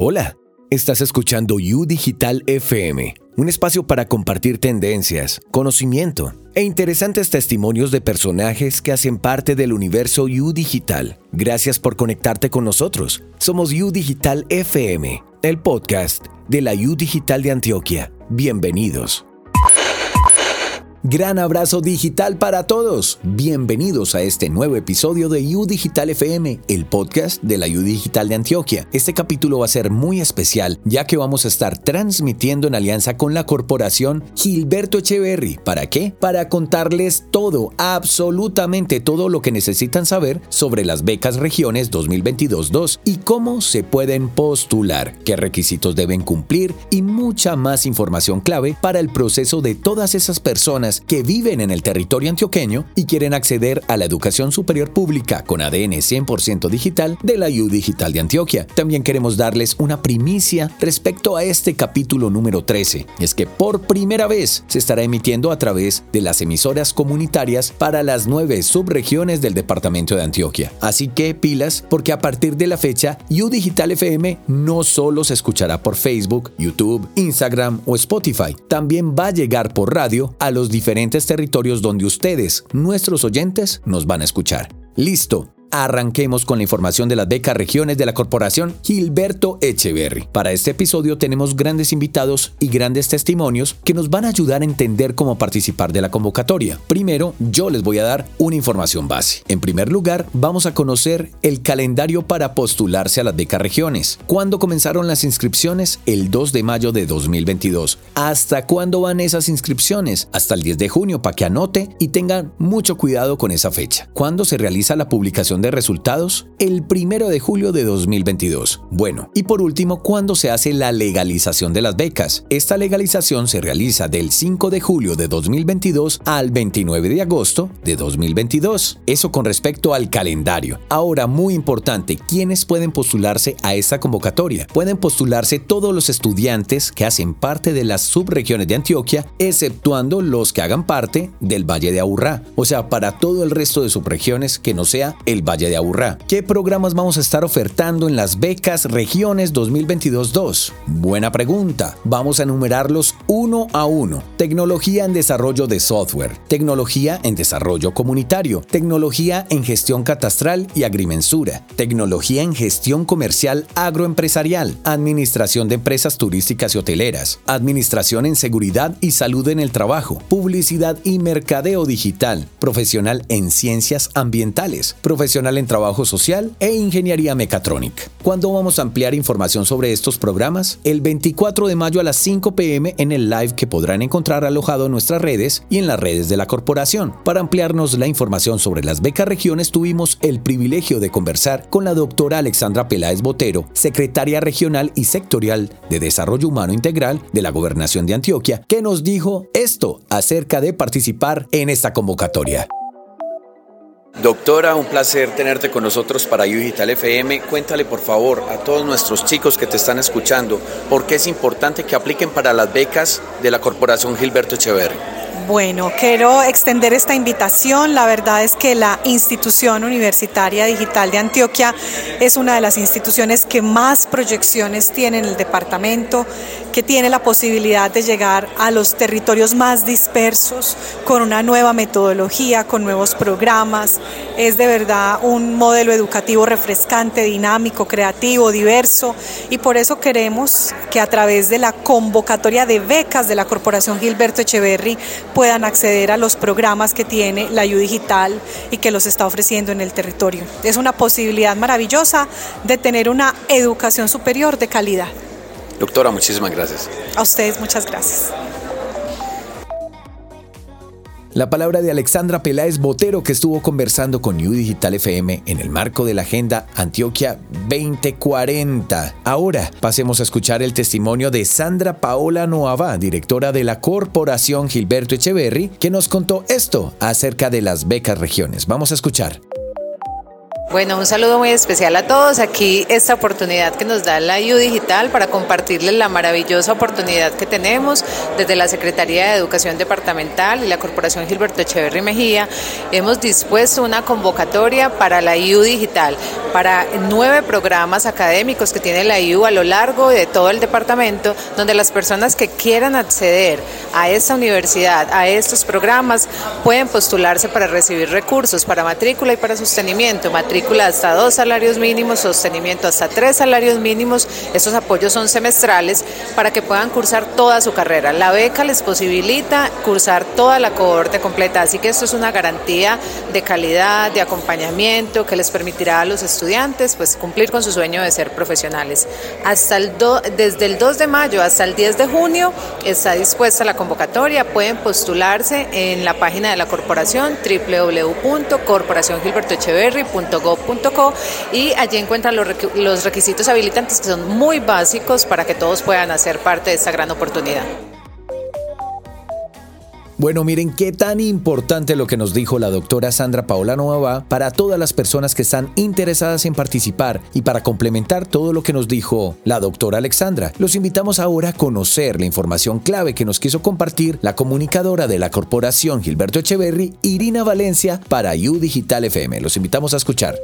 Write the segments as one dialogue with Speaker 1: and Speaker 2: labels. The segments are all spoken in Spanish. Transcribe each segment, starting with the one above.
Speaker 1: Hola, estás escuchando U Digital FM, un espacio para compartir tendencias, conocimiento e interesantes testimonios de personajes que hacen parte del universo U Digital. Gracias por conectarte con nosotros. Somos U Digital FM, el podcast de la U Digital de Antioquia. Bienvenidos. Gran abrazo digital para todos. Bienvenidos a este nuevo episodio de U Digital FM, el podcast de la U Digital de Antioquia. Este capítulo va a ser muy especial ya que vamos a estar transmitiendo en alianza con la corporación Gilberto Echeverry. ¿Para qué? Para contarles todo, absolutamente todo lo que necesitan saber sobre las becas regiones 2022-2 y cómo se pueden postular, qué requisitos deben cumplir y mucha más información clave para el proceso de todas esas personas que viven en el territorio antioqueño y quieren acceder a la educación superior pública con ADN 100% digital de la U Digital de Antioquia. También queremos darles una primicia respecto a este capítulo número 13. Es que por primera vez se estará emitiendo a través de las emisoras comunitarias para las nueve subregiones del departamento de Antioquia. Así que pilas, porque a partir de la fecha, U Digital FM no solo se escuchará por Facebook, YouTube, Instagram o Spotify, también va a llegar por radio a los diferentes territorios donde ustedes, nuestros oyentes, nos van a escuchar. Listo, Arranquemos con la información de las becas regiones de la corporación Gilberto Echeverry. Para este episodio tenemos grandes invitados y grandes testimonios que nos van a ayudar a entender cómo participar de la convocatoria. Primero, yo les voy a dar una información base. En primer lugar, vamos a conocer el calendario para postularse a las becas regiones. ¿Cuándo comenzaron las inscripciones? El 2 de mayo de 2022. ¿Hasta cuándo van esas inscripciones? Hasta el 10 de junio para que anote y tengan mucho cuidado con esa fecha. ¿Cuándo se realiza la publicación de resultados? El primero de julio de 2022. Bueno, y por último, ¿cuándo se hace la legalización de las becas? Esta legalización se realiza del 5 de julio de 2022 al 29 de agosto de 2022. Eso con respecto al calendario. Ahora, muy importante, ¿quiénes pueden postularse a esta convocatoria? Pueden postularse todos los estudiantes que hacen parte de las subregiones de Antioquia, exceptuando los que hagan parte del Valle de Aburrá. O sea, para todo el resto de subregiones que no sea el Valle de Aburrá. ¿Qué programas vamos a estar ofertando en las becas Regiones 2022-2? Buena pregunta. Vamos a enumerarlos uno a uno. Tecnología en desarrollo de software, tecnología en desarrollo comunitario, tecnología en gestión catastral y agrimensura, tecnología en gestión comercial agroempresarial, administración de empresas turísticas y hoteleras, administración en seguridad y salud en el trabajo, publicidad y mercadeo digital, profesional en ciencias ambientales, profesional en Trabajo Social e Ingeniería Mecatrónica. ¿Cuándo vamos a ampliar información sobre estos programas? El 24 de mayo a las 5 pm en el live que podrán encontrar alojado en nuestras redes y en las redes de la corporación. Para ampliarnos la información sobre las becas regiones tuvimos el privilegio de conversar con la doctora Alexandra Peláez Botero, secretaria regional y sectorial de Desarrollo Humano Integral de la Gobernación de Antioquia, que nos dijo esto acerca de participar en esta convocatoria. Doctora, un placer tenerte con nosotros para Digital FM. Cuéntale por favor a todos nuestros chicos que te están escuchando por qué es importante que apliquen para las becas de la Corporación Gilberto Echeverri.
Speaker 2: Bueno, quiero extender esta invitación. La verdad es que la institución universitaria digital de Antioquia es una de las instituciones que más proyecciones tiene en el departamento, que tiene la posibilidad de llegar a los territorios más dispersos con una nueva metodología, con nuevos programas. Es de verdad un modelo educativo refrescante, dinámico, creativo, diverso y por eso queremos que a través de la convocatoria de becas de la Corporación Gilberto Echeverry puedan acceder a los programas que tiene la U Digital y que los está ofreciendo en el territorio. Es una posibilidad maravillosa de tener una educación superior de calidad.
Speaker 1: Doctora, muchísimas gracias.
Speaker 2: A ustedes, muchas gracias.
Speaker 1: La palabra de Alexandra Peláez Botero que estuvo conversando con U Digital FM en el marco de la Agenda Antioquia 2040. Ahora pasemos a escuchar el testimonio de Sandra Paola Noava, directora de la Corporación Gilberto Echeverry, que nos contó esto acerca de las becas regiones. Vamos a escuchar.
Speaker 3: Bueno, un saludo muy especial a todos. Aquí esta oportunidad que nos da la U Digital para compartirles la maravillosa oportunidad que tenemos desde la Secretaría de Educación Departamental y la Corporación Gilberto Echeverry Mejía. Hemos dispuesto una convocatoria para la U Digital, para nueve programas académicos que tiene la IU a lo largo de todo el departamento, donde las personas que quieran acceder a esta universidad, a estos programas, pueden postularse para recibir recursos para matrícula y para sostenimiento. Matrícula hasta dos salarios mínimos, sostenimiento hasta tres salarios mínimos. Estos apoyos son semestrales para que puedan cursar toda su carrera. La beca les posibilita cursar toda la cohorte completa, así que esto es una garantía de calidad, de acompañamiento que les permitirá a los estudiantes pues cumplir con su sueño de ser profesionales. Hasta el desde el 2 de mayo hasta el 10 de junio está dispuesta la convocatoria, pueden postularse en la página de la corporación y allí encuentran los requisitos habilitantes que son muy básicos para que todos puedan hacer parte de esta gran oportunidad.
Speaker 1: Bueno, miren qué tan importante lo que nos dijo la doctora Sandra Paola Nueva para todas las personas que están interesadas en participar y para complementar todo lo que nos dijo la doctora Alexandra. Los invitamos ahora a conocer la información clave que nos quiso compartir la comunicadora de la corporación Gilberto Echeverry, Irina Valencia, para U Digital FM. Los invitamos a escuchar.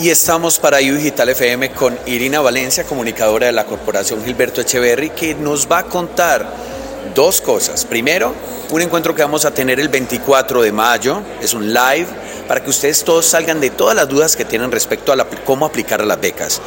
Speaker 4: Y estamos para U Digital FM con Irina Valencia, comunicadora de la corporación Gilberto Echeverry, que nos va a contar dos cosas. Primero, un encuentro que vamos a tener el 24 de mayo, es un live para que ustedes todos salgan de todas las dudas que tienen respecto a cómo aplicar a las becas.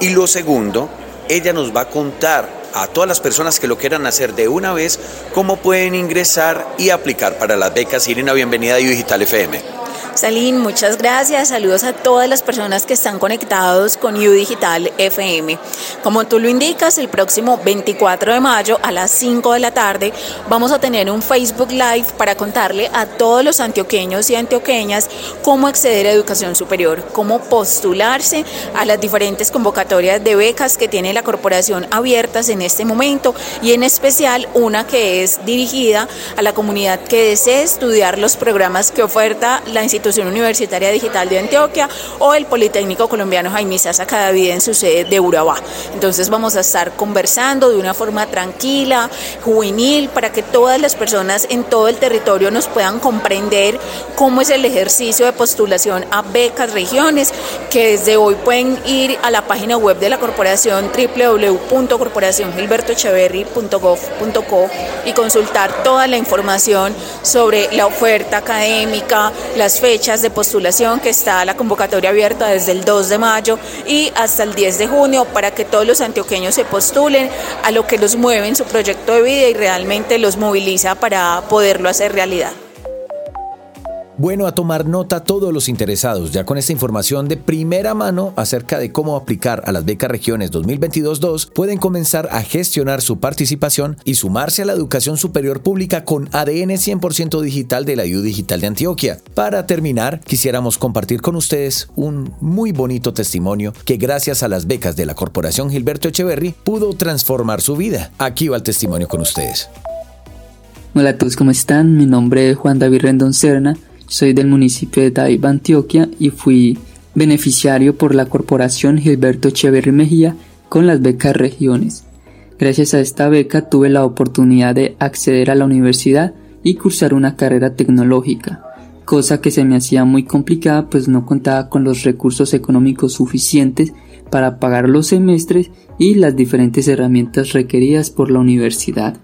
Speaker 4: Y lo segundo, ella nos va a contar a todas las personas que lo quieran hacer de una vez cómo pueden ingresar y aplicar para las becas. Irina, bienvenida a Digital FM.
Speaker 5: Salín, muchas gracias. Saludos a todas las personas que están conectados con U Digital FM. Como tú lo indicas, el próximo 24 de mayo a las 5 de la tarde vamos a tener un Facebook Live para contarle a todos los antioqueños y antioqueñas cómo acceder a educación superior, cómo postularse a las diferentes convocatorias de becas que tiene la corporación abiertas en este momento y en especial una que es dirigida a la comunidad que desee estudiar los programas que oferta la institución Universitaria Digital de Antioquia o el Politécnico Colombiano Jaime Sasa Cadavid en su sede de Urabá. Entonces vamos a estar conversando de una forma tranquila, juvenil, para que todas las personas en todo el territorio nos puedan comprender cómo es el ejercicio de postulación a becas regiones, que desde hoy pueden ir a la página web de la corporación www.corporaciongilbertoecheverry.gov.co y consultar toda la información sobre la oferta académica, las fechas, fechas de postulación que está la convocatoria abierta desde el 2 de mayo y hasta el 10 de junio para que todos los antioqueños se postulen a lo que los mueve en su proyecto de vida y realmente los moviliza para poderlo hacer realidad.
Speaker 1: Bueno, a tomar nota todos los interesados, ya con esta información de primera mano acerca de cómo aplicar a las becas regiones 2022-2, pueden comenzar a gestionar su participación y sumarse a la educación superior pública con ADN 100% digital de la U Digital de Antioquia. Para terminar, quisiéramos compartir con ustedes un muy bonito testimonio que gracias a las becas de la Corporación Gilberto Echeverry pudo transformar su vida. Aquí va el testimonio con ustedes.
Speaker 6: Hola a todos, ¿cómo están? Mi nombre es Juan David Rendón Serna soy del municipio de Daiba, Antioquia y fui beneficiario por la corporación Gilberto Echeverry Mejía con las becas regiones. Gracias a esta beca tuve la oportunidad de acceder a la universidad y cursar una carrera tecnológica, cosa que se me hacía muy complicada pues no contaba con los recursos económicos suficientes para pagar los semestres y las diferentes herramientas requeridas por la universidad.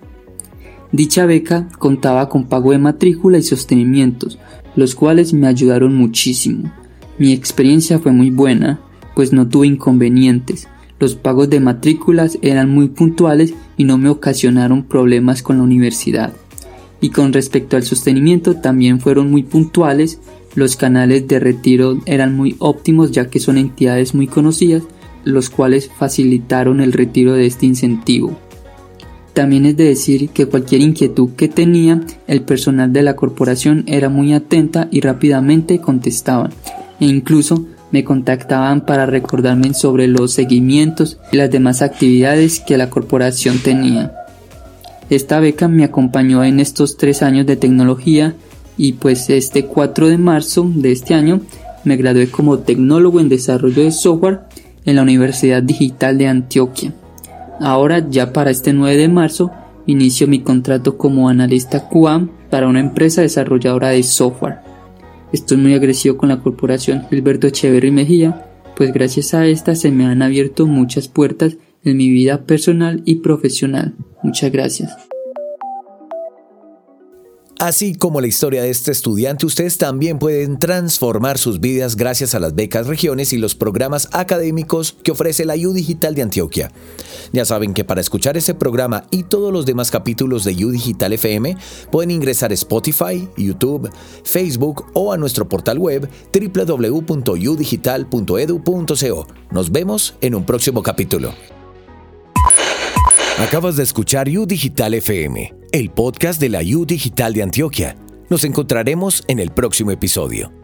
Speaker 6: Dicha beca contaba con pago de matrícula y sostenimientos, los cuales me ayudaron muchísimo. Mi experiencia fue muy buena, pues no tuve inconvenientes. Los pagos de matrículas eran muy puntuales y no me ocasionaron problemas con la universidad. Y con respecto al sostenimiento también fueron muy puntuales, los canales de retiro eran muy óptimos ya que son entidades muy conocidas, los cuales facilitaron el retiro de este incentivo. También es de decir que cualquier inquietud que tenía, el personal de la corporación era muy atenta y rápidamente contestaban, e incluso me contactaban para recordarme sobre los seguimientos y las demás actividades que la corporación tenía. Esta beca me acompañó en estos tres años de tecnología y pues este 4 de marzo de este año me gradué como tecnólogo en desarrollo de software en la Universidad Digital de Antioquia. Ahora, ya para este 9 de marzo, inicio mi contrato como analista QAM para una empresa desarrolladora de software. Estoy muy agradecido con la corporación Gilberto Echeverry Mejía, pues gracias a esta se me han abierto muchas puertas en mi vida personal y profesional. Muchas gracias.
Speaker 1: Así como la historia de este estudiante, ustedes también pueden transformar sus vidas gracias a las becas regiones y los programas académicos que ofrece la U Digital de Antioquia. Ya saben que para escuchar ese programa y todos los demás capítulos de U Digital FM pueden ingresar a Spotify, YouTube, Facebook o a nuestro portal web www.udigital.edu.co. Nos vemos en un próximo capítulo. Acabas de escuchar U Digital FM, el podcast de la U Digital de Antioquia. Nos encontraremos en el próximo episodio.